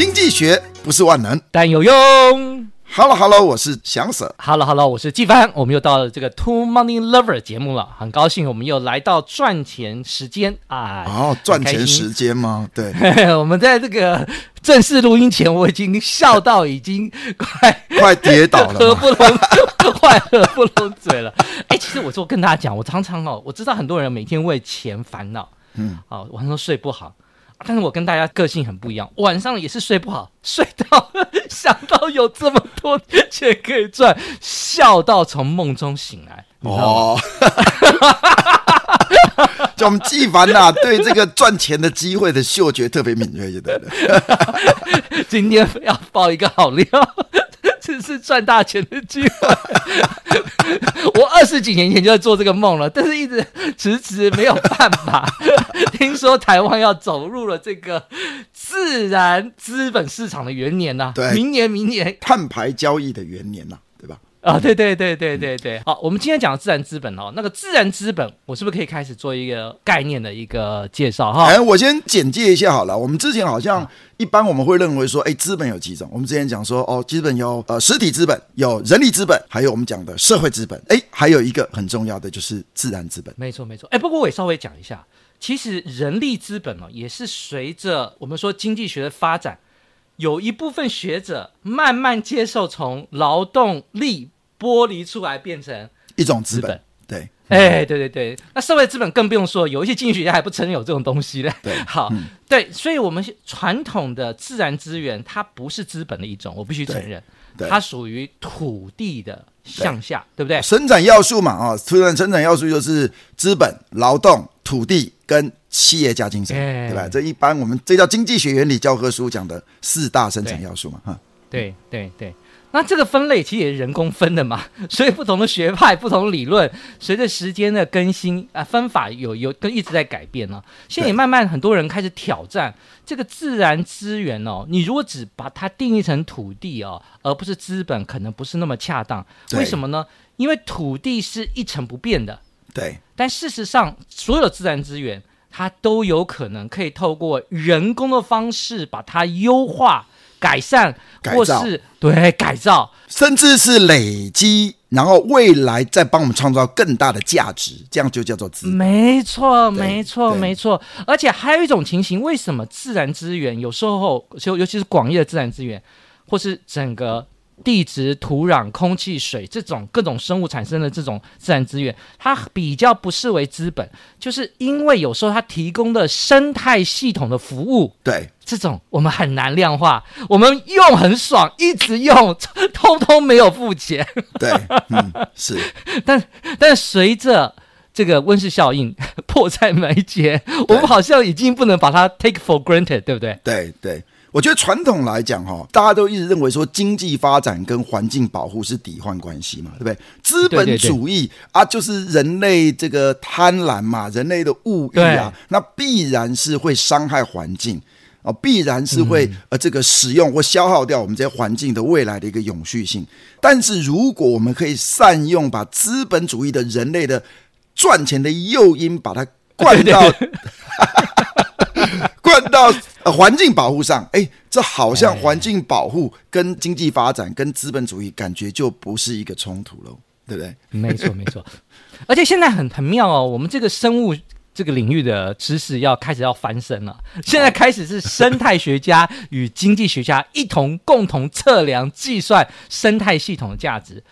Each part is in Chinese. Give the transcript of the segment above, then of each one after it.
经济学不是万能，但有用。Hello Hello，我是翔 Sir。Hello Hello，我是季帆。我们又到了这个 Two Money Lover 节目了，很高兴我们又来到赚钱时间啊！哦，赚钱时间吗？对，我们在这个正式录音前，我已经笑到已经快 快跌倒了，合不拢，快合不拢嘴了。哎，其实我说跟大家讲，我常常哦，我知道很多人每天为钱烦恼，嗯，啊，晚上睡不好。但是我跟大家个性很不一样，晚上也是睡不好，睡到想到有这么多钱可以赚，笑到从梦中醒来。哦，就我们纪凡呐，对这个赚钱的机会的嗅觉特别敏锐，对对？今天要爆一个好料。这是赚大钱的机会。我二十几年前就在做这个梦了，但是一直迟迟没有办法。听说台湾要走入了这个自然资本市场的元年呐、啊，对，明年明年碳排交易的元年呐、啊。啊，对对对对对对，好，我们今天讲的自然资本哦，那个自然资本，我是不是可以开始做一个概念的一个介绍哈？哎，我先简介一下好了。我们之前好像一般我们会认为说，哎，资本有几种？我们之前讲说，哦，资本有呃实体资本，有人力资本，还有我们讲的社会资本。哎，还有一个很重要的就是自然资本。没错没错。哎，不过我也稍微讲一下，其实人力资本哦，也是随着我们说经济学的发展。有一部分学者慢慢接受从劳动力剥离出来，变成一种资本。对，哎，对对对。那社会资本更不用说，有一些经济学家还不承认有这种东西嘞。对，好，嗯、对，所以我们传统的自然资源，它不是资本的一种，我必须承认，它属于土地的向下，对，对不对？生产要素嘛，啊、哦，突然生产要素就是资本、劳动、土地跟。企业家精神，欸、对吧？这一般我们这叫经济学原理教科书讲的四大生产要素嘛，哈。对对对，那这个分类其实也是人工分的嘛，所以不同的学派、不同理论，随着时间的更新啊，分法有有都一直在改变呢。现在也慢慢很多人开始挑战这个自然资源哦。你如果只把它定义成土地哦，而不是资本，可能不是那么恰当。为什么呢？因为土地是一成不变的，对。但事实上，所有自然资源。它都有可能可以透过人工的方式把它优化、改善，或是对改造，甚至是累积，然后未来再帮我们创造更大的价值，这样就叫做资本。没错，没错，没错。而且还有一种情形，为什么自然资源有时候，就尤其是广义的自然资源，或是整个。地质、土壤、空气、水这种各种生物产生的这种自然资源，它比较不视为资本，就是因为有时候它提供的生态系统的服务，对这种我们很难量化，我们用很爽，一直用，通通没有付钱。对，嗯，是，但但随着这个温室效应 迫在眉睫，我们好像已经不能把它 take for granted，对不对？对对。我觉得传统来讲，哈，大家都一直认为说经济发展跟环境保护是抵换关系嘛，对不对？资本主义啊，就是人类这个贪婪嘛，人类的物欲啊，那必然是会伤害环境啊，必然是会呃这个使用或消耗掉我们这些环境的未来的一个永续性。但是如果我们可以善用把资本主义的人类的赚钱的诱因，把它灌到。灌到呃环境保护上，哎，这好像环境保护跟经济发展跟资本主义感觉就不是一个冲突喽，对不对？没错，没错。而且现在很很妙哦，我们这个生物这个领域的知识要开始要翻身了。现在开始是生态学家与经济学家一同共同测量计算生态系统的价值，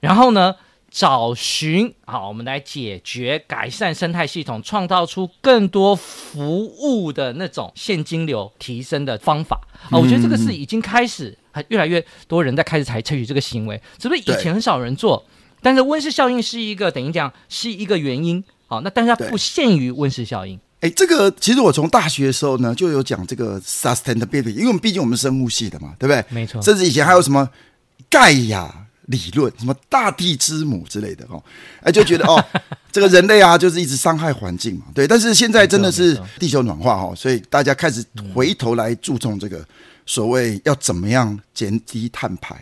然后呢，找寻好，我们来解决、改善生态系统，创造出更多服务的那种现金流提升的方法啊！我觉得这个是已经开始，越来越多人在开始采取这个行为，是不是以前很少人做？但是温室效应是一个等于讲是一个原因，好，那但是它不限于温室效应。哎，这个其实我从大学的时候呢就有讲这个 sustainability，因为我们毕竟我们生物系的嘛，对不对？没错，甚至以前还有什么盖亚。理论什么大地之母之类的哦，哎就觉得哦，这个人类啊就是一直伤害环境嘛，对。但是现在真的是地球暖化哦，所以大家开始回头来注重这个所谓要怎么样减低碳排，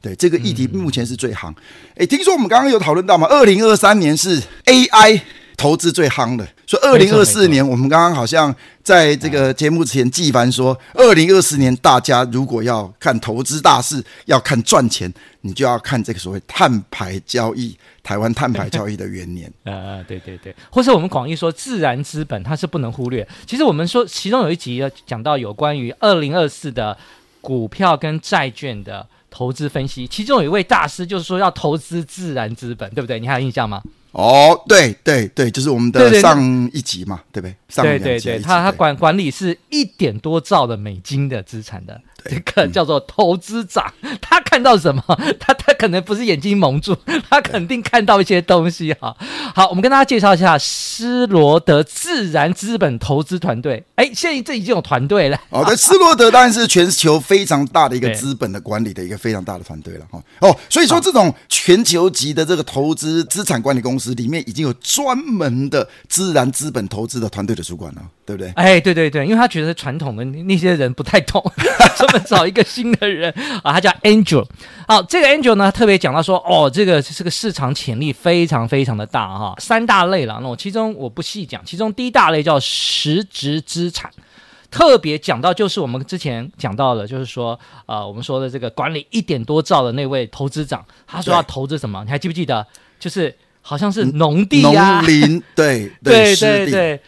对这个议题目前是最夯。哎，听说我们刚刚有讨论到嘛，二零二三年是 AI 投资最夯的，所以二零二四年，我们刚刚好像在这个节目之前，纪凡说，二零二四年大家如果要看投资大事，要看赚钱，你就要看这个所谓碳排交易，台湾碳排交易的元年。呃，对对对，或是我们广义说自然资本，它是不能忽略。其实我们说，其中有一集讲到有关于二零二四的股票跟债券的投资分析，其中有一位大师就是说要投资自然资本，对不对？你还有印象吗？哦，对对对，就是我们的上一集嘛，对，不对？上对对对，他他管管理是一点多兆的美金的资产的，这个叫做投资长，嗯、他看到什么？他他可能不是眼睛蒙住，他肯定看到一些东西哈。好，我们跟大家介绍一下施罗德自然资本投资团队。哎，现在这已经有团队了。哦，对，施罗德当然是全球非常大的一个资本的管理的一个非常大的团队了哈。哦，所以说这种全球级的这个投资资产管理公司。里面已经有专门的自然资本投资的团队的主管了，对不对？哎，对对对，因为他觉得传统的那些人不太懂，专门找一个新的人啊，他叫 Angel。好，这个 Angel 呢，特别讲到说，哦，这个这个市场潜力非常非常的大哈，三大类了，那我其中我不细讲，其中第一大类叫实质资产，特别讲到就是我们之前讲到的，就是说，呃，我们说的这个管理一点多兆的那位投资长，他说要投资什么？你还记不记得？就是。好像是农地呀、啊，农林，对对对对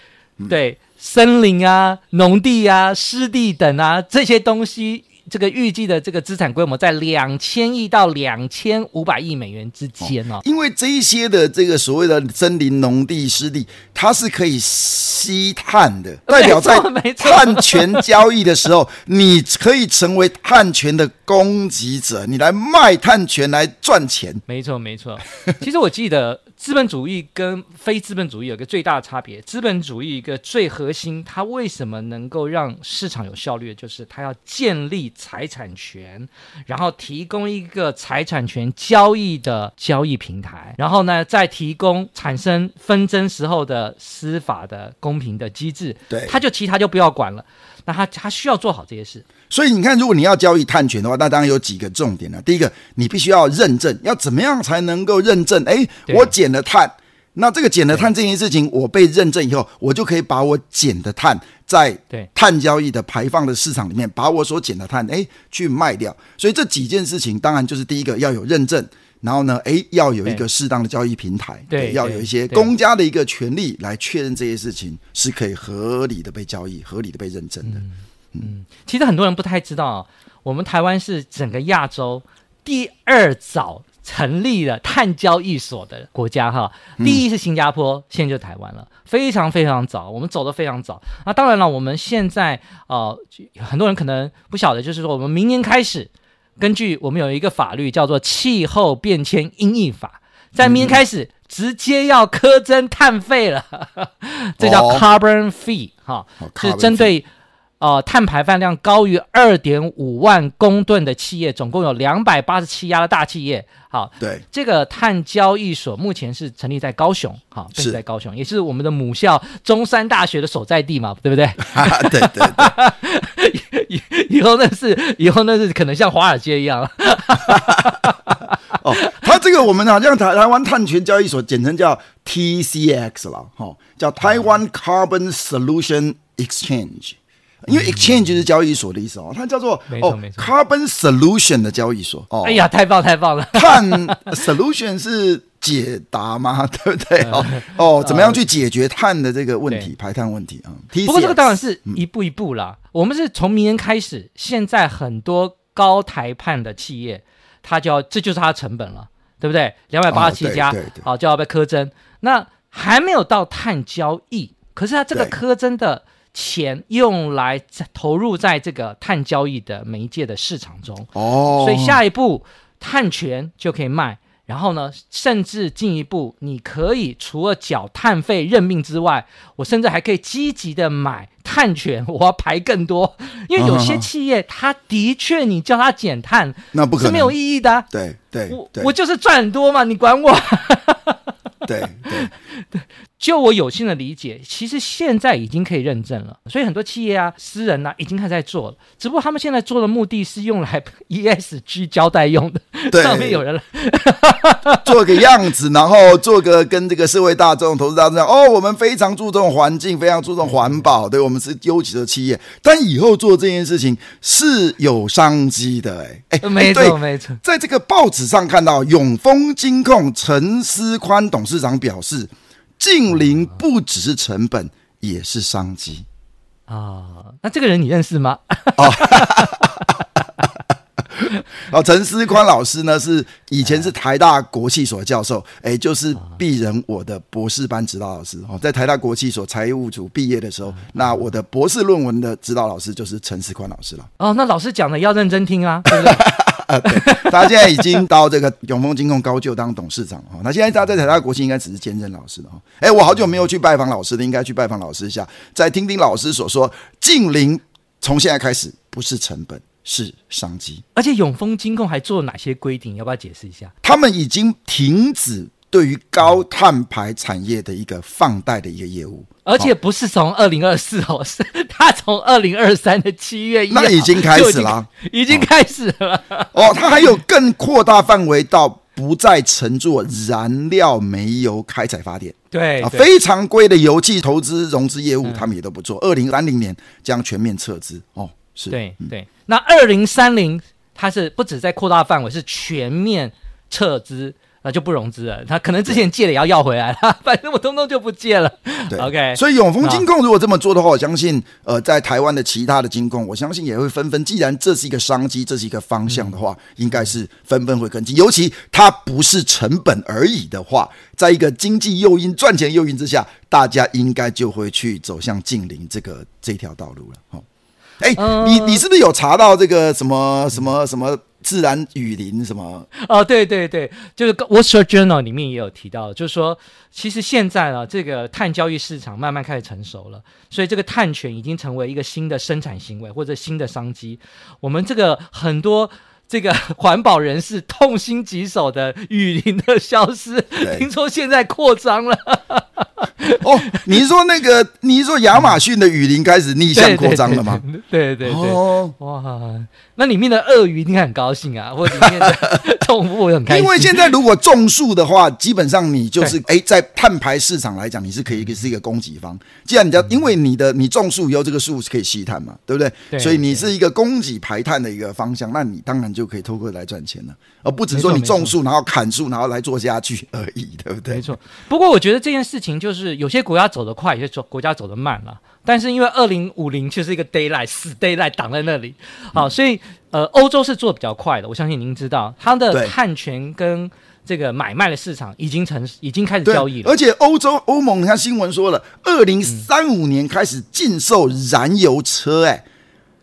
对，森林啊，农地啊，湿地等啊，这些东西。这个预计的这个资产规模在两千亿到两千五百亿美元之间哦。因为这一些的这个所谓的森林、农地、湿地，它是可以吸碳的，代表在碳权交易的时候，你可以成为碳权的供给者，你来卖碳权来赚钱。没错，没错。其实我记得。资本主义跟非资本主义有个最大的差别。资本主义一个最核心，它为什么能够让市场有效率？就是它要建立财产权，然后提供一个财产权交易的交易平台，然后呢，再提供产生纷争时候的司法的公平的机制。对，他就其他就不要管了。那他他需要做好这些事。所以你看，如果你要交易碳权的话，那当然有几个重点了。第一个，你必须要认证，要怎么样才能够认证？哎，我减了碳，那这个减了碳这件事情，我被认证以后，我就可以把我减的碳在碳交易的排放的市场里面，把我所减的碳哎去卖掉。所以这几件事情，当然就是第一个要有认证，然后呢，哎要有一个适当的交易平台，对，对，要有一些公家的一个权利来确认这些事情是可以合理的被交易、合理的被认证的。嗯。嗯，其实很多人不太知道，我们台湾是整个亚洲第二早成立了碳交易所的国家哈。第一是新加坡，现在就台湾了，非常非常早，我们走得非常早。那当然了，我们现在呃，很多人可能不晓得，就是说我们明年开始，根据我们有一个法律叫做《气候变迁因应法》，在明年开始直接要苛征碳费了，这叫 carbon fee 哈，是针对。呃，碳排放量高于二点五万公吨的企业，总共有两百八十七家的大企业。好，对，这个碳交易所目前是成立在高雄，好，是在高雄，也是我们的母校中山大学的所在地嘛，对不对？对 对对，以以后那是以后那是可能像华尔街一样。哦，它这个我们好像台台湾碳权交易所简称叫 TCX 了，哈，叫台湾 Carbon Solution Exchange。因为 exchange 就是交易所的意思哦，它叫做哦 carbon solution 的交易所哦。哎呀，太棒太棒了！碳 solution 是解答吗？对不对？哦哦，怎么样去解决碳的这个问题，排碳问题啊？不过这个当然是一步一步啦。我们是从明年开始，现在很多高台碳的企业，它就要这就是它的成本了，对不对？两百八十七家，好就要被苛征。那还没有到碳交易，可是它这个苛征的。钱用来投入在这个碳交易的媒介的市场中，哦，所以下一步碳权就可以卖，然后呢，甚至进一步，你可以除了缴碳费任命之外，我甚至还可以积极的买碳权，我要排更多，因为有些企业，它的确你叫他减碳，那不可能，是没有意义的，对对，我我就是赚很多嘛，你管我，对 对对。就我有幸的理解，其实现在已经可以认证了，所以很多企业啊、私人啊已经开始在做了。只不过他们现在做的目的是用来 ESG 交代用的，对上面有人来 做个样子，然后做个跟这个社会大众、投资大众哦，我们非常注重环境，非常注重环保，对，我们是优质的企业。但以后做这件事情是有商机的，哎哎，没错没错，在这个报纸上看到永丰金控陈思宽董事长表示。净零不只是成本，也是商机啊！那这个人你认识吗？哦，陈思宽老师呢，是以前是台大国际所教授，哎，就是鄙人我的博士班指导老师哦，在台大国际所财务组毕业的时候，那我的博士论文的指导老师就是陈思宽老师了。哦，那老师讲的要认真听啊，对不对？啊，对，他现在已经到这个永丰金控高就当董事长哈。那现在他在台大国际应该只是兼任老师的哈。哎，我好久没有去拜访老师了，应该去拜访老师一下，再听听老师所说，近邻从现在开始不是成本。是商机，而且永丰金控还做了哪些规定？要不要解释一下？他们已经停止对于高碳排产业的一个放贷的一个业务，而且不是从二零二四哦，是他从二零二三的七月一那已经开始了，已经开始了。哦。他还有更扩大范围到不再乘坐燃料煤油开采发电，对，啊，非常规的油气投资融资业务，他们也都不做。二零三零年将全面撤资。哦。是。对对，那二零三零它是不止在扩大范围，是全面撤资，那就不融资了。他可能之前借的也要要回来了，反正我通通就不借了。对，OK。所以永丰金控如果这么做的话，我相信，呃，在台湾的其他的金控，我相信也会纷纷。既然这是一个商机，这是一个方向的话，嗯、应该是纷纷会跟进。尤其它不是成本而已的话，在一个经济诱因、赚钱诱因之下，大家应该就会去走向近邻这个这条道路了。好。哎，你你是不是有查到这个什么什么什么自然雨林什么？哦，对对对，就是《Wall Street Journal》里面也有提到，就是说，其实现在啊，这个碳交易市场慢慢开始成熟了，所以这个碳权已经成为一个新的生产行为或者新的商机。我们这个很多。这个环保人士痛心疾首的雨林的消失，听说现在扩张了。哦，你是说那个？你是说亚马逊的雨林开始逆向扩张了吗？对 对对，对，哦，哇，那里面的鳄鱼应该很高兴啊，或里面的动物也很开心。因为现在如果种树的话，基本上你就是哎，在碳排市场来讲，你是可以是一个供给方。既然你要，因为你的你种树以后，这个树是可以吸碳嘛，对不对？对，所以你是一个供给排碳的一个方向，那你当然就可以透过来赚钱了，而不只说你种树然后砍树然后来做家具而已，对不对？没错。不过我觉得这件事情就是有些国家走得快，有些国家走得慢了。但是因为二零五零就是一个 deadline 死 deadline 挡在那里，好，嗯、所以呃，欧洲是做比较快的。我相信您知道，它的碳权跟这个买卖的市场已经成已经开始交易了。而且欧洲欧盟，你看新闻说了，二零三五年开始禁售燃油车，哎。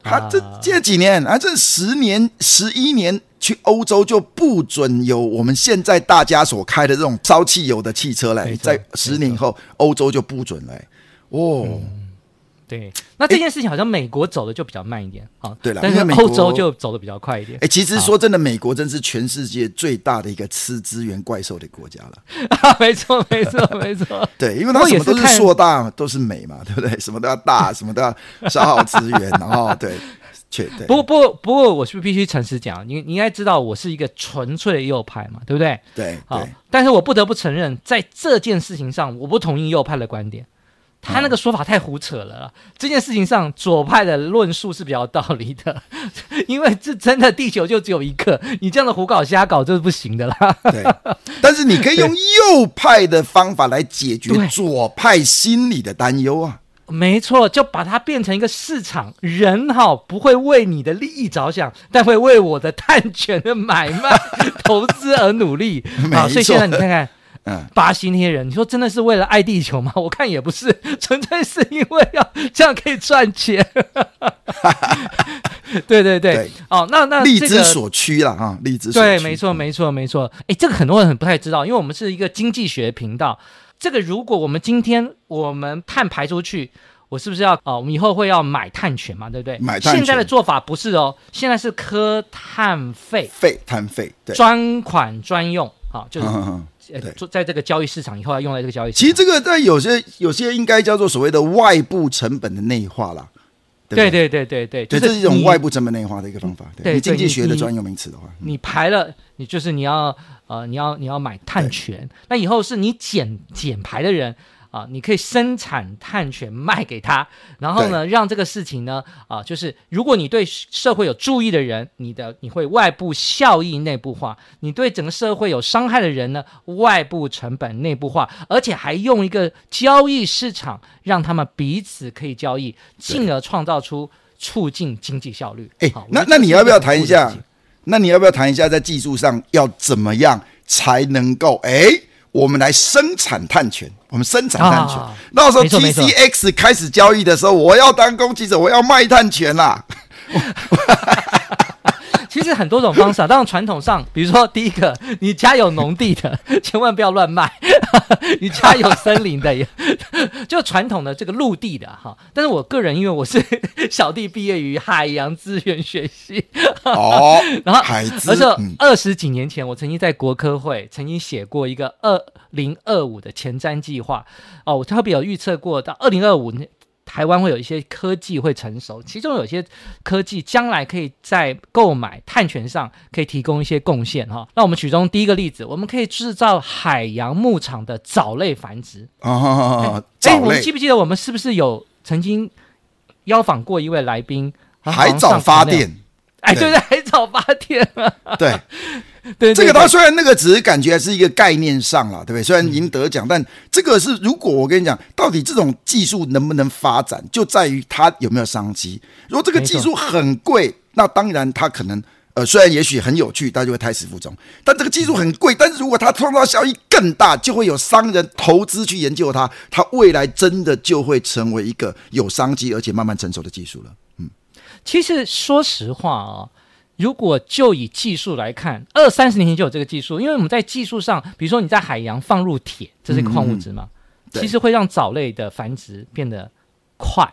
他这这几年啊，这十年、十一年去欧洲就不准有我们现在大家所开的这种烧汽油的汽车嘞，在十年后欧洲就不准了。哦、嗯，对，那这件事情好像美国走的就比较慢一点啊。对了，但是欧洲就走的比较快一点。哎，其实说真的，美国真是全世界最大的一个吃资源怪兽的国家了。啊，没错，没错，没错。对，因为它什么都是硕大，都是美嘛，对不对？什么都要大，什么都要消耗资源，然后对。不过，不过，不过，我是必须诚实讲，你你应该知道，我是一个纯粹的右派嘛，对不对？对，好，但是我不得不承认，在这件事情上，我不同意右派的观点，他那个说法太胡扯了。嗯、这件事情上，左派的论述是比较有道理的，因为这真的地球就只有一个，你这样的胡搞瞎搞就是不行的啦。对，但是你可以用 右派的方法来解决左派心理的担忧啊。没错，就把它变成一个市场，人哈不会为你的利益着想，但会为我的碳权的买卖、投资而努力 啊！所以现在你看看，嗯，巴西那些人，你说真的是为了爱地球吗？我看也不是，纯粹是因为要这样可以赚钱。对 对对，对哦，那那、这个、利之所趋了啊，利之所趋。对，没错，没错，没错。哎，这个很多人很不太知道，因为我们是一个经济学频道。这个如果我们今天我们碳排出去，我是不是要啊？我们以后会要买碳权嘛？对不对？买碳权。现在的做法不是哦，现在是科碳费，费碳费，对，专款专用，好，就是呃做在这个交易市场以后要用在这个交易市场。其实这个在有些有些应该叫做所谓的外部成本的内化啦。对对对对对，这是一种外部成本内化的一个方法。对，你经济学的专有名词的话，你排了，你就是你要呃，你要你要买碳权，那以后是你减减排的人。啊，你可以生产碳权卖给他，然后呢，让这个事情呢，啊，就是如果你对社会有注意的人，你的你会外部效益内部化；你对整个社会有伤害的人呢，外部成本内部化，而且还用一个交易市场让他们彼此可以交易，进而创造出促进经济效率。哎，那那你要不要谈一下？那你要不要谈一下在技术上要怎么样才能够哎？我们来生产碳权，我们生产碳权。到时候 TCX 开始交易的时候，我要当攻击者，我要卖碳权啦。其实很多种方式啊，当然传统上，比如说第一个，你家有农地的，千万不要乱卖；你家有森林的，也就传统的这个陆地的哈。但是我个人，因为我是小弟，毕业于海洋资源学系哦，然后海资，而且二十几年前，我曾经在国科会曾经写过一个二零二五的前瞻计划哦，我特别有预测过到二零二五年。台湾会有一些科技会成熟，其中有些科技将来可以在购买碳权上可以提供一些贡献哈。那我们举中第一个例子，我们可以制造海洋牧场的藻类繁殖哦。哎、欸，我们记不记得我们是不是有曾经邀访过一位来宾？海藻发电？哎，对对，海藻发电。对。对，这个他虽然那个只是感觉是一个概念上了，对不对？虽然赢得奖，但这个是如果我跟你讲，到底这种技术能不能发展，就在于它有没有商机。如果这个技术很贵，那当然它可能呃，虽然也许很有趣，它就会胎死腹中。但这个技术很贵，但是如果它创造效益更大，就会有商人投资去研究它，它未来真的就会成为一个有商机而且慢慢成熟的技术了。嗯，其实说实话啊、哦。如果就以技术来看，二三十年前就有这个技术，因为我们在技术上，比如说你在海洋放入铁，这是一个矿物质嘛，嗯、其实会让藻类的繁殖变得快，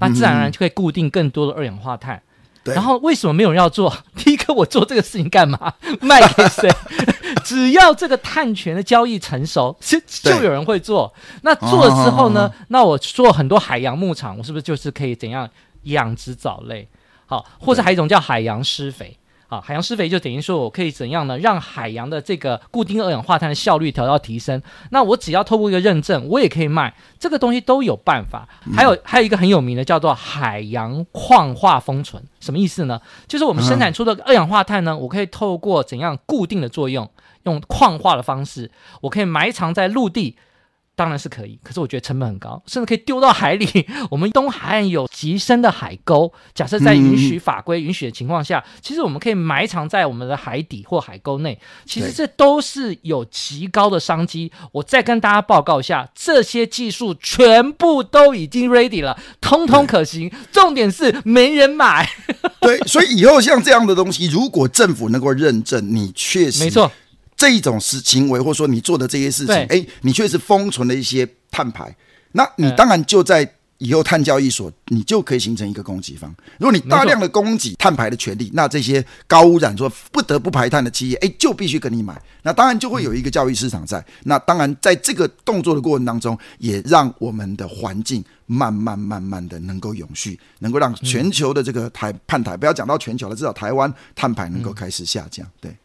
那自然而然就会固定更多的二氧化碳。嗯、然后为什么没有人要做？第一个，我做这个事情干嘛？卖给谁？只要这个碳权的交易成熟，就就有人会做。那做了之后呢？哦、那我做很多海洋牧场，我是不是就是可以怎样养殖藻类？好，或者还有一种叫海洋施肥，啊，海洋施肥就等于说我可以怎样呢？让海洋的这个固定二氧化碳的效率调到提升。那我只要透过一个认证，我也可以卖这个东西都有办法。还有还有一个很有名的叫做海洋矿化封存，什么意思呢？就是我们生产出的二氧化碳呢，我可以透过怎样固定的作用，用矿化的方式，我可以埋藏在陆地。当然是可以，可是我觉得成本很高，甚至可以丢到海里。我们东海岸有极深的海沟，假设在允许法规允许的情况下，嗯、其实我们可以埋藏在我们的海底或海沟内。其实这都是有极高的商机。我再跟大家报告一下，这些技术全部都已经 ready 了，通通可行。重点是没人买。对，所以以后像这样的东西，如果政府能够认证，你确实没错。这一种事行为，或者说你做的这些事情，哎，你确实封存了一些碳排，那你当然就在以后碳交易所，你就可以形成一个供给方。如果你大量的供给碳排的权利，那这些高污染说不得不排碳的企业，哎，就必须跟你买。那当然就会有一个交易市场在。那当然在这个动作的过程当中，也让我们的环境慢慢慢慢的能够永续，能够让全球的这个台碳排，不要讲到全球了，至少台湾碳排能够开始下降。对。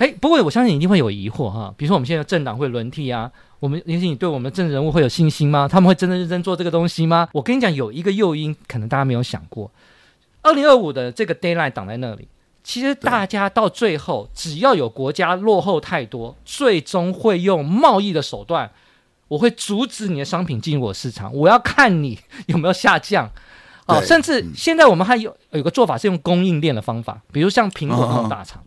哎，不过我相信你一定会有疑惑哈，比如说我们现在政党会轮替啊，我们也许你对我们的政治人物会有信心吗？他们会真的认真做这个东西吗？我跟你讲，有一个诱因，可能大家没有想过，二零二五的这个 deadline 挡在那里，其实大家到最后，只要有国家落后太多，最终会用贸易的手段，我会阻止你的商品进入我市场，我要看你有没有下降啊，甚至现在我们还有有个做法是用供应链的方法，比如像苹果这种大厂。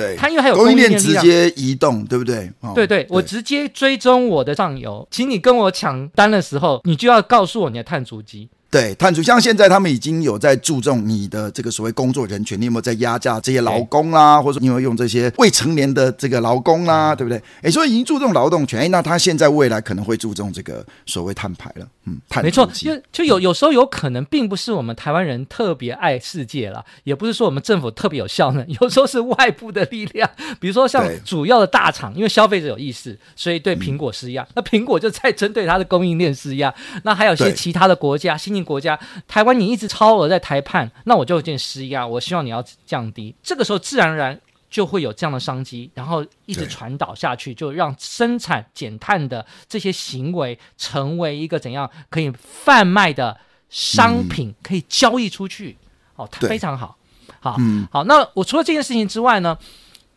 对，它因为还有供应链直接移动，对不对？哦、对，对对，我直接追踪我的上游，请你跟我抢单的时候，你就要告诉我你的碳足迹。对，碳足像现在他们已经有在注重你的这个所谓工作人权，你有没有在压榨这些劳工啦、啊，或者你有没有用这些未成年的这个劳工啦、啊，对不对？哎，所以已经注重劳动权，哎，那他现在未来可能会注重这个所谓碳排了，嗯，碳没错，就就有有时候有可能并不是我们台湾人特别爱世界了，也不是说我们政府特别有效能，有时候是外部的力量，比如说像主要的大厂，因为消费者有意识，所以对苹果施压，嗯、那苹果就在针对它的供应链施压，那还有些其他的国家，新兴国家，台湾你一直超额在台判，那我就有点施压，我希望你要降低，这个时候自然而然就会有这样的商机，然后一直传导下去，就让生产减碳的这些行为成为一个怎样可以贩卖的商品，可以交易出去，嗯、哦，它非常好，好，嗯、好，那我除了这件事情之外呢，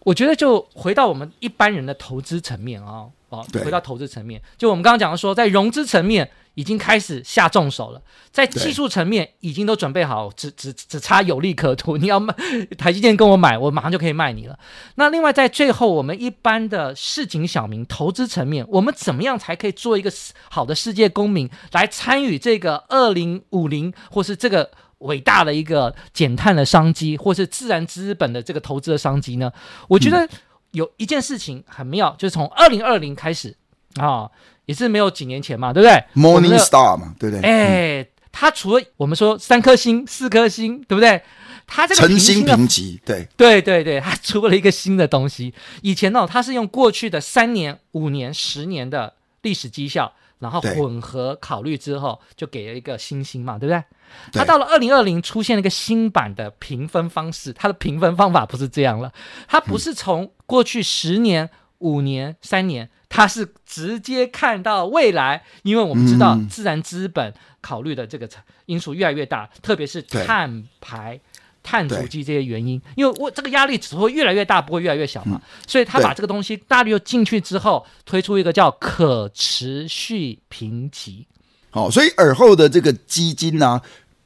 我觉得就回到我们一般人的投资层面啊、哦，哦，回到投资层面，就我们刚刚讲的说，在融资层面。已经开始下重手了，在技术层面已经都准备好，只只只差有利可图。你要卖台积电跟我买，我马上就可以卖你了。那另外在最后，我们一般的市井小民投资层面，我们怎么样才可以做一个好的世界公民，来参与这个二零五零或是这个伟大的一个减碳的商机，或是自然资本的这个投资的商机呢？我觉得有一件事情很妙，就是从二零二零开始啊。哦也是没有几年前嘛，对不对？Morning Star 嘛，对不对？哎，它除了我们说三颗星、四颗星，对不对？它这个诚星评级，对对对对，它出了一个新的东西。以前呢，它是用过去的三年、五年、十年的历史绩效，然后混合考虑之后，就给了一个星星嘛，对不对？它到了二零二零出现了一个新版的评分方式，它的评分方法不是这样了，它不是从过去十年、五年、三年。它是直接看到未来，因为我们知道自然资本考虑的这个因素越来越大，嗯、特别是碳排、碳足迹这些原因，因为我这个压力只会越来越大，不会越来越小嘛。嗯、所以他把这个东西大力又进去之后，推出一个叫可持续评级。好、哦，所以尔后的这个基金呢、啊，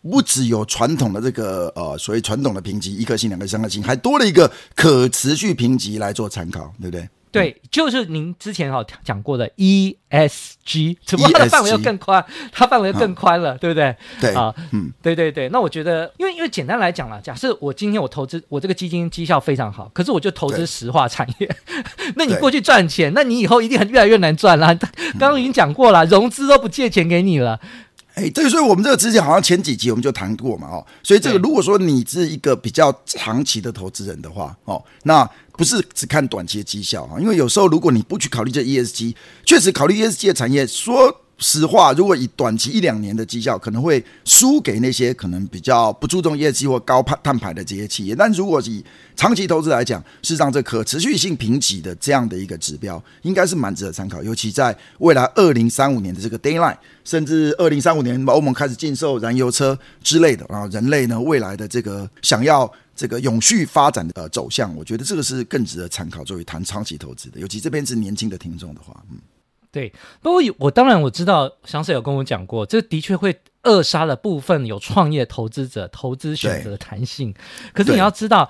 不只有传统的这个呃，所谓传统的评级，一颗星、两颗星、三颗星，还多了一个可持续评级来做参考，对不对？对，就是您之前哈讲过的 ESG，只不过它的范围又更宽，它范围又更宽了，对不对？对啊，嗯，对对对。那我觉得，因为因为简单来讲啦，假设我今天我投资，我这个基金绩效非常好，可是我就投资石化产业，那你过去赚钱，那你以后一定很越来越难赚啦。刚刚已经讲过了，融资都不借钱给你了。哎，对，所以我们这个之前好像前几集我们就谈过嘛，哦，所以这个如果说你是一个比较长期的投资人的话，哦，那。不是只看短期的绩效啊，因为有时候如果你不去考虑这 ESG，确实考虑 ESG 的产业，说实话，如果以短期一两年的绩效，可能会输给那些可能比较不注重业绩或高碳碳排的这些企业。但如果以长期投资来讲，事实上这可持续性评级的这样的一个指标，应该是蛮值得参考。尤其在未来二零三五年的这个 deadline，甚至二零三五年欧盟开始禁售燃油车之类的然后，人类呢未来的这个想要。这个永续发展的走向，我觉得这个是更值得参考，作为谈长期投资的。尤其这边是年轻的听众的话，嗯，对。不过我当然我知道，翔 Sir 有跟我讲过，这的确会扼杀了部分有创业投资者投资选择的弹性。可是你要知道，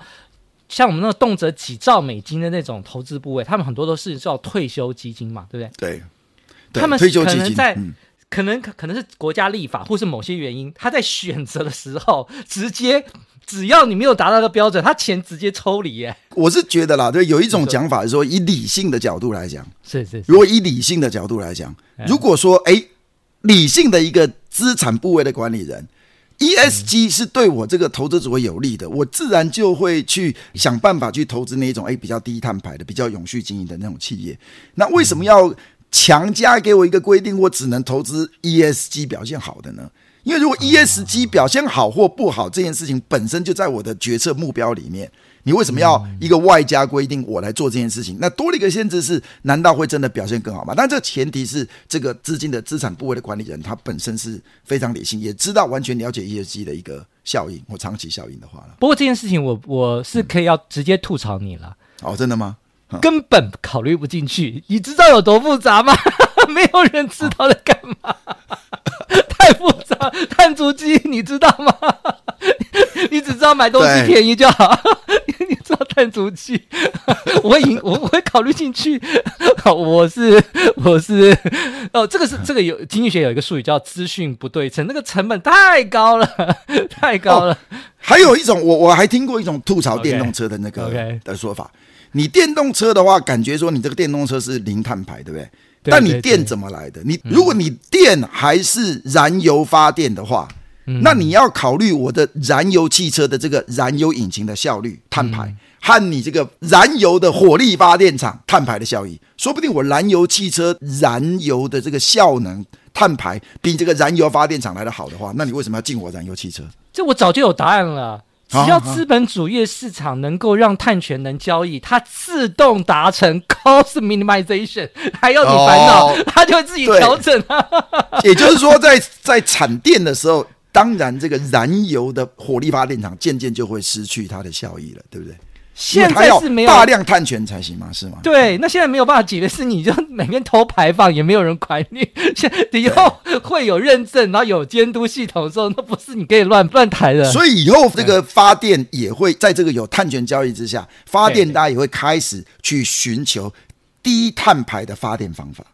像我们那个动辄几兆美金的那种投资部位，他们很多都是叫退休基金嘛，对不对？对。对他们可能在、嗯、可能可能是国家立法，或是某些原因，他在选择的时候直接。只要你没有达到那个标准，他钱直接抽离耶。我是觉得啦，对，有一种讲法是说，以理性的角度来讲，是是，是。如果以理性的角度来讲，如果说，哎，理性的一个资产部位的管理人，ESG 是对我这个投资者会有利的，我自然就会去想办法去投资那一种哎比较低碳排的、比较永续经营的那种企业。那为什么要强加给我一个规定，我只能投资 ESG 表现好的呢？因为如果 ESG 表现好或不好这件事情本身就在我的决策目标里面，你为什么要一个外加规定我来做这件事情？那多了一个限制是，难道会真的表现更好吗？但这前提是这个资金的资产部位的管理人他本身是非常理性，也知道完全了解 ESG 的一个效应或长期效应的话了。不过这件事情我我是可以要直接吐槽你了。哦，真的吗？根本考虑不进去。你知道有多复杂吗？没有人知道在干嘛。太复杂，碳足迹你知道吗？你只知道买东西便宜就好，你知道碳足迹，我会引，我我会考虑进去。我是我是哦，这个是这个有经济学有一个术语叫资讯不对称，那个成本太高了，太高了。哦、还有一种，我我还听过一种吐槽电动车的那个的说法。Okay, okay. 你电动车的话，感觉说你这个电动车是零碳排，对不对？但你电怎么来的？你如果你电还是燃油发电的话，嗯、那你要考虑我的燃油汽车的这个燃油引擎的效率碳排。嗯和你这个燃油的火力发电厂碳排的效益，说不定我燃油汽车燃油的这个效能碳排比这个燃油发电厂来的好的话，那你为什么要进我燃油汽车？这我早就有答案了。只要资本主义市场能够让碳权能交易，它自动达成 cost minimization，还要你烦恼，它就会自己调整啊。也就是说，在在产电的时候，当然这个燃油的火力发电厂渐渐就会失去它的效益了，对不对？现在是没有大量碳权才行嘛？是吗？对，那现在没有办法解决，是你就每天偷排放，也没有人管你。现在以后会有认证，然后有监督系统的时候，那不是你可以乱乱抬的。所以以后这个发电也会在这个有碳权交易之下，发电大家也会开始去寻求低碳排的发电方法。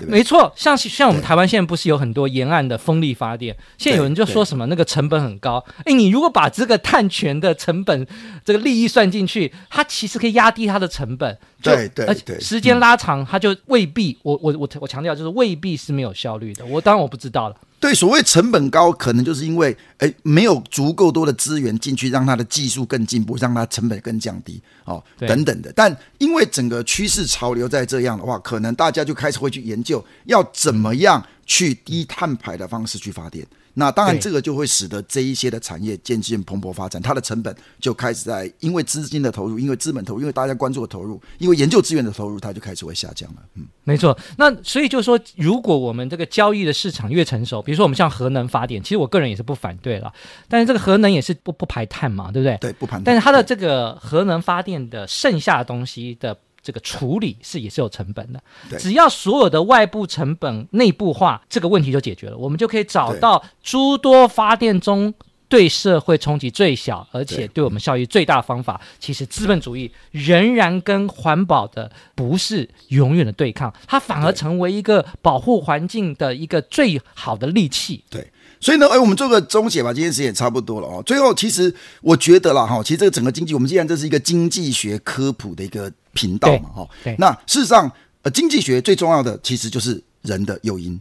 没错，像像我们台湾现在不是有很多沿岸的风力发电，现在有人就说什么那个成本很高。哎，你如果把这个碳权的成本这个利益算进去，它其实可以压低它的成本。对对对，而且时间拉长，它就未必。我我我我强调就是未必是没有效率的。我当然我不知道了。对，所谓成本高，可能就是因为哎，没有足够多的资源进去，让它的技术更进步，让它成本更降低，哦，等等的。但因为整个趋势潮流在这样的话，可能大家就开始会去研究要怎么样去低碳排的方式去发电。那当然，这个就会使得这一些的产业渐渐蓬勃发展，它的成本就开始在因为资金的投入，因为资本投入，因为大家关注的投入，因为研究资源的投入，它就开始会下降了。嗯，没错。那所以就是说，如果我们这个交易的市场越成熟，比如说我们像核能发电，其实我个人也是不反对了。但是这个核能也是不不排碳嘛，对不对？对，不排碳。但是它的这个核能发电的剩下的东西的。这个处理是也是有成本的，只要所有的外部成本内部化，这个问题就解决了，我们就可以找到诸多发电中对社会冲击最小，而且对我们效益最大的方法。其实资本主义仍然跟环保的不是永远的对抗，它反而成为一个保护环境的一个最好的利器。对。所以呢，哎，我们做个终结吧，今天时间也差不多了哦。最后，其实我觉得啦，哈，其实这个整个经济，我们既然这是一个经济学科普的一个频道嘛，哈，那事实上，呃，经济学最重要的其实就是人的诱因。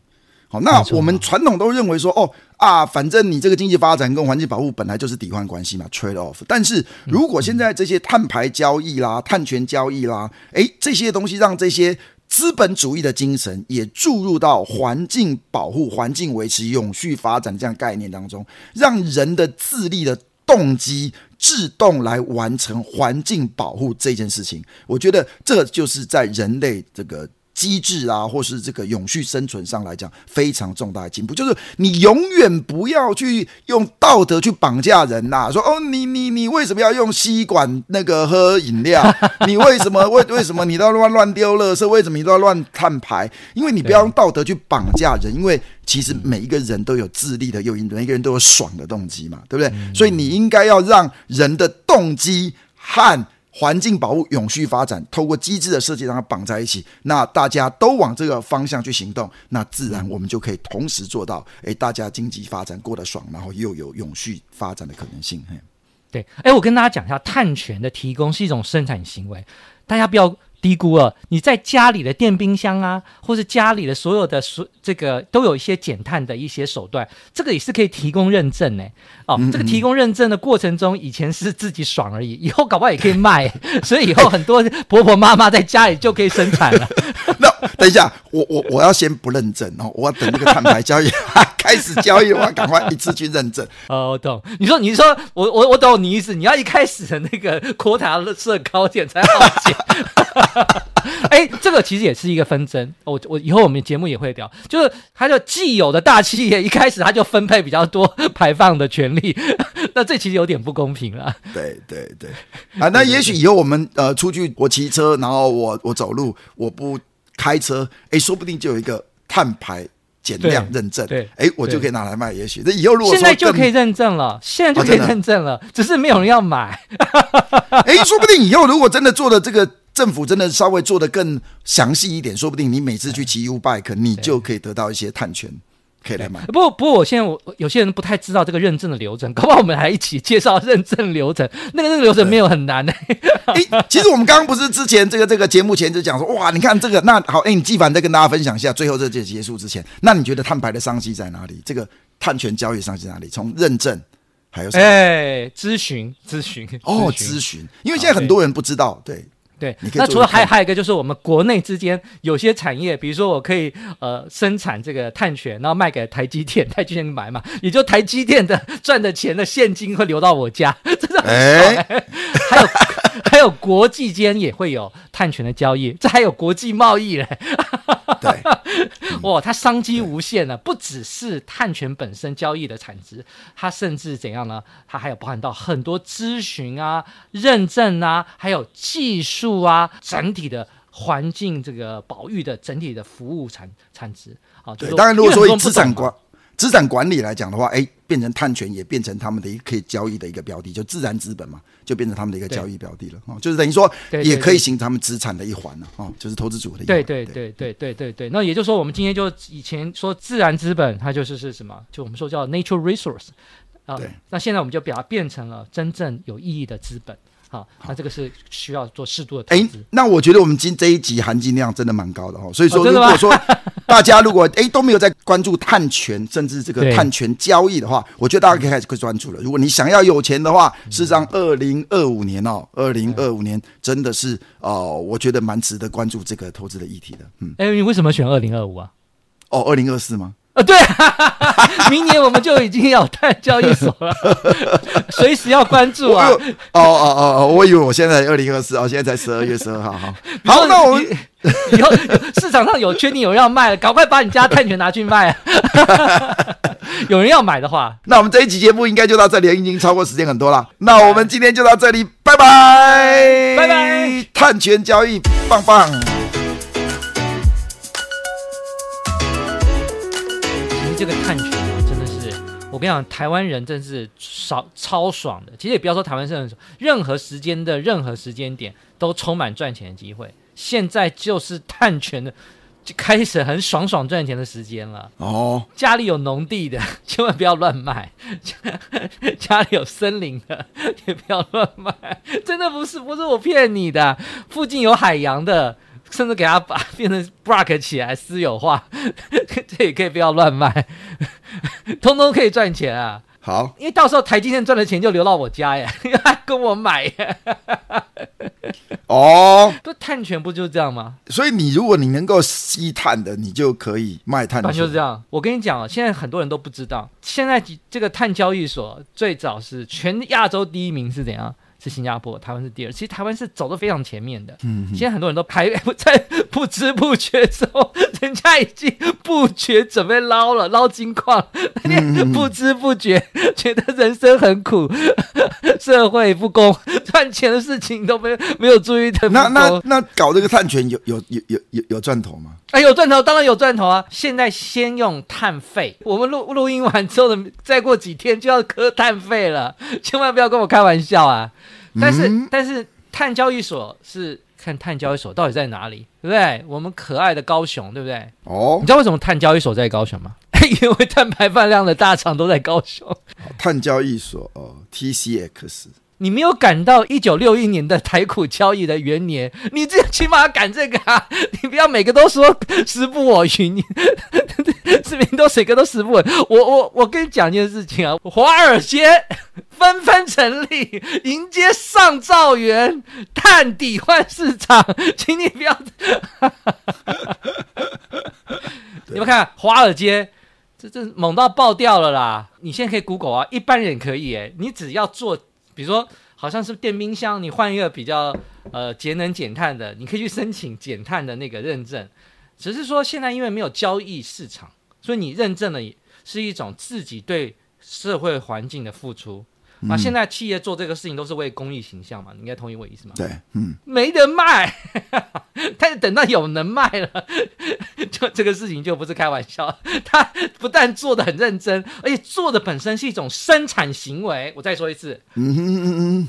好，那我们传统都认为说，哦啊，反正你这个经济发展跟环境保护本来就是抵换关系嘛，trade off。但是如果现在这些碳排交易啦、碳权交易啦，诶，这些东西让这些。资本主义的精神也注入到环境保护、环境维持、永续发展这样概念当中，让人的自力的动机自动来完成环境保护这件事情。我觉得这就是在人类这个。机制啊，或是这个永续生存上来讲，非常重大的进步，就是你永远不要去用道德去绑架人呐、啊。说哦，你你你为什么要用吸管那个喝饮料？你为什么为为什么你都要乱乱丢垃圾？为什么你都要乱碳排？因为你不要用道德去绑架人，因为其实每一个人都有自利的诱因，每一个人都有爽的动机嘛，对不对？所以你应该要让人的动机和。环境保护、永续发展，透过机制的设计让它绑在一起，那大家都往这个方向去行动，那自然我们就可以同时做到，诶，大家经济发展过得爽，然后又有永续发展的可能性。对，诶，我跟大家讲一下，碳权的提供是一种生产行为，大家不要。低估了你在家里的电冰箱啊，或是家里的所有的所这个都有一些减碳的一些手段，这个也是可以提供认证呢。哦，这个提供认证的过程中，以前是自己爽而已，以后搞不好也可以卖，所以以后很多婆婆妈妈在家里就可以生产了。那 等一下，我我我要先不认证哦，我要等那个碳排交易 开始交易的话，赶快一次去认证。哦，我懂。你说你说我我我懂你意思，你要一开始的那个 quota 设高点才好减。哎，这个其实也是一个纷争。我我以后我们节目也会聊，就是它就既有的大企业一开始它就分配比较多排放的权利，那这其实有点不公平了。对对对，啊，那也许以后我们呃出去，我骑车，然后我我走路，我不开车，哎，说不定就有一个碳排减量认证，对，哎，我就可以拿来卖。也许那以后如果现在就可以认证了，现在就可以认证了，只是没有人要买。哎，说不定以后如果真的做的这个政府真的稍微做的更详细一点，说不定你每次去骑 U bike，你就可以得到一些碳权。可以来买。不过，不过，我现在我有些人不太知道这个认证的流程，搞不好我们来一起介绍认证流程。那个认证流程没有很难呢、欸。哎，其实我们刚刚不是之前这个这个节目前就讲说，哇，你看这个那好，哎，你纪凡再跟大家分享一下，最后这节结束之前，那你觉得碳排的商机在哪里？这个碳权交易商机在哪里？从认证还有什么？哎，咨询咨询哦，咨询，因为现在很多人不知道，对。对，那除了还还有一个就是我们国内之间有些产业，比如说我可以呃生产这个碳权，然后卖给台积电，台积电买嘛，也就台积电的赚的钱的现金会流到我家，真的很爽、欸。还有 还有国际间也会有碳权的交易，这还有国际贸易嘞。对，哇，它商机无限呢，不只是碳权本身交易的产值，它甚至怎样呢？它还有包含到很多咨询啊、认证啊，还有技术啊，整体的环境这个保育的整体的服务产产值。啊，对，当然如果说以资产管资产管理来讲的话，哎，变成碳权也变成他们的一个可以交易的一个标的，就自然资本嘛，就变成他们的一个交易标的了哦，就是等于说也可以形成他们资产的一环了哦，就是投资组合的一环。对对对对对对对，那也就是说，我们今天就以前说自然资本，它就是是什么？就我们说叫 natural resource 啊，对，那现在我们就把它变成了真正有意义的资本。好，那这个是需要做适度的投资。哎，那我觉得我们今这一集含金量真的蛮高的哦。所以说，如果说大家如果哎都没有在关注碳权，甚至这个碳权交易的话，我觉得大家可以开始可以专注了。如果你想要有钱的话，事实上，二零二五年哦，二零二五年真的是哦，我觉得蛮值得关注这个投资的议题的。嗯，哎，你为什么选二零二五啊？哦，二零二四吗？啊，对啊，明年我们就已经有碳交易所了，随时要关注啊！哦哦哦哦，我以为我现在二零二四哦，现在才十二月十二号，好，好，那我们以后市场上有确定有人要卖，赶快把你家碳权拿去卖啊！有人要买的话，那我们这一期节目应该就到这里，已经超过时间很多了。那我们今天就到这里，拜拜，拜拜，碳权交易棒棒。这个碳权啊，真的是我跟你讲，台湾人真是少超爽的。其实也不要说台湾是很爽，任何时间的任何时间点都充满赚钱的机会。现在就是碳权的就开始很爽爽赚钱的时间了。哦，家里有农地的千万不要乱卖，家里有森林的也不要乱卖。真的不是不是我骗你的，附近有海洋的。甚至给它把 变成 block 起来私有化，这也可以不要乱卖，通通可以赚钱啊！好，因为到时候台积电赚的钱就流到我家呀，跟我买呀。哦，不，碳权不就是这样吗？所以你如果你能够吸碳的，你就可以卖碳权。就是这样。我跟你讲啊，现在很多人都不知道，现在这个碳交易所最早是全亚洲第一名是怎样？是新加坡，台湾是第二。其实台湾是走得非常前面的。嗯，现在很多人都排 在不知不觉中，人家已经不觉准备捞了，捞金矿。嗯、不知不觉觉得人生很苦，社会不公，赚钱的事情都没有没有注意的。那那那搞这个碳权有有有有有有赚头吗？哎，有赚头，当然有赚头啊！现在先用碳费，我们录录音完之后的，再过几天就要磕碳费了，千万不要跟我开玩笑啊！但是、嗯、但是碳交易所是看碳交易所到底在哪里，对不对？我们可爱的高雄，对不对？哦，你知道为什么碳交易所在高雄吗？因为碳排放量的大厂都在高雄。碳交易所哦，TCX。你没有赶到一九六一年的台股交易的元年，你最起码要赶这个啊！你不要每个都说时不我与，你视频都谁个都时不稳。我我我跟你讲一件事情啊，华尔街纷纷成立，迎接上兆元探底换市场，请你不要。你们看华尔街，这这猛到爆掉了啦！你现在可以 Google 啊，一般人可以诶，你只要做。比如说，好像是电冰箱，你换一个比较呃节能减碳的，你可以去申请减碳的那个认证。只是说现在因为没有交易市场，所以你认证的是一种自己对社会环境的付出。啊，现在企业做这个事情都是为公益形象嘛，你应该同意我意思吗？对，嗯，没得卖，但是等到有能卖了，就这个事情就不是开玩笑。他不但做的很认真，而且做的本身是一种生产行为。我再说一次，嗯哼嗯嗯，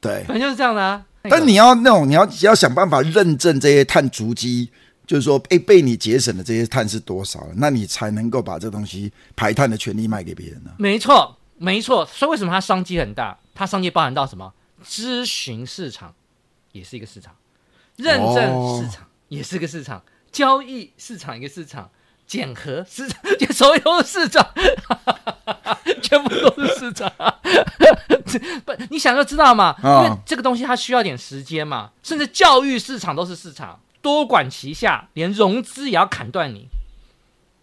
对，反正就是这样的啊。但你要那种，你要要想办法认证这些碳足迹，就是说，哎，被你节省的这些碳是多少，那你才能够把这东西排碳的权利卖给别人呢？没错。没错，所以为什么它商机很大？它商机包含到什么？咨询市场也是一个市场，认证市场也是一个市场，哦、交易市场一个市场，检核市场，所有市场，全部都是市场。不，你想就知道嘛？哦、因为这个东西它需要点时间嘛。甚至教育市场都是市场，多管齐下，连融资也要砍断你。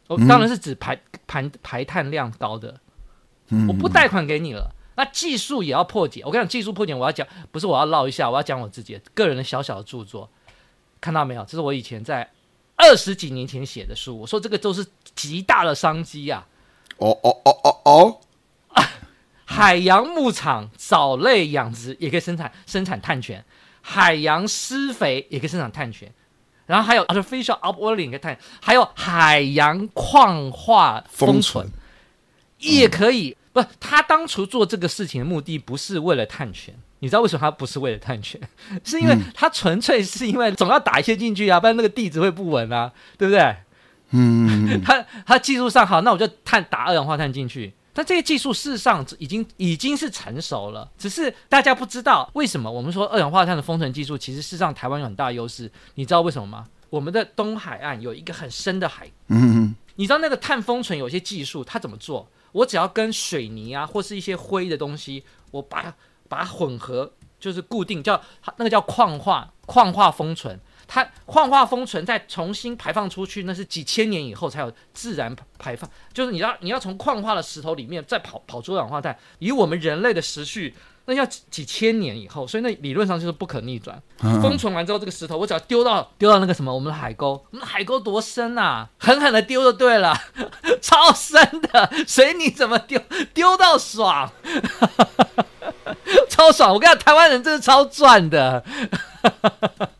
我、哦、当然是指排排排碳量高的。我不贷款给你了，那技术也要破解。我跟你讲，技术破解，我要讲，不是我要唠一下，我要讲我自己个人的小小的著作，看到没有？这是我以前在二十几年前写的书。我说这个都是极大的商机呀！哦哦哦哦哦！海洋牧场藻类养殖也可以生产生产碳权，海洋施肥也可以生产碳权，然后还有 artificial upwelling 可以碳，还有海洋矿化封存。也可以，不，他当初做这个事情的目的不是为了探权，你知道为什么他不是为了探权？是因为他纯粹是因为总要打一些进去啊，不然那个地质会不稳啊，对不对？嗯，他他技术上好，那我就碳打二氧化碳进去，但这些技术事实上已经已经是成熟了，只是大家不知道为什么。我们说二氧化碳的封存技术，其实事实上台湾有很大优势，你知道为什么吗？我们的东海岸有一个很深的海，嗯，你知道那个碳封存有些技术，它怎么做？我只要跟水泥啊，或是一些灰的东西，我把它把它混合，就是固定，叫那个叫矿化矿化封存。它矿化封存再重新排放出去，那是几千年以后才有自然排放。就是你要你要从矿化的石头里面再跑跑出二氧化碳，以我们人类的时序。那要几几千年以后，所以那理论上就是不可逆转。嗯、封存完之后，这个石头我只要丢到丢到那个什么，我们的海沟，我们的海沟多深啊？狠狠的丢就对了，超深的，随你怎么丢，丢到爽，超爽！我跟你讲，台湾人真的超赚的。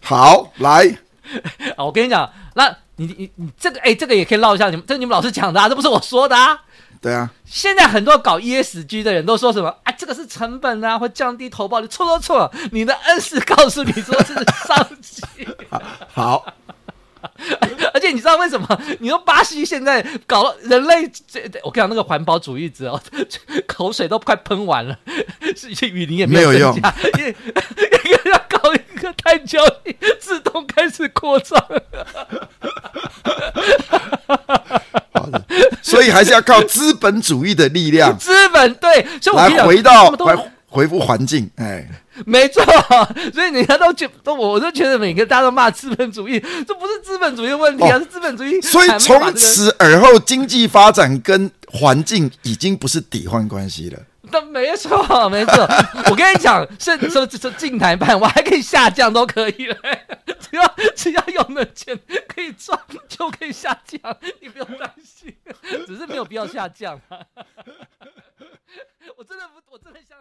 好，来，啊，我跟你讲，那你你你这个哎，这个也可以唠一下，你们这是你们老师讲的啊，这不是我说的啊。对啊，现在很多搞 ESG 的人都说什么啊？这个是成本啊，会降低投报率。错错错！你的恩师告诉你说这是商机。好，而且你知道为什么？你说巴西现在搞了人类这，我跟你讲，那个环保主义者哦，口水都快喷完了，是一些雨林也没有增加，因为要搞一个碳交易，自动开始扩张。所以还是要靠资本主义的力量，资本对，来回到来回复环境，哎，没错。所以你看，都觉都，我都觉得每个大家都骂资本主义，这不是资本主义的问题啊，哦、是资本主义。所以从此而后，经济发展跟环境已经不是抵换关系了。那没错，没错。我跟你讲，是说说进台办，我还可以下降都可以嘞，只要只要有那钱可以赚，就可以下降，你不用担心，只是没有必要下降、我真的不，我真的想。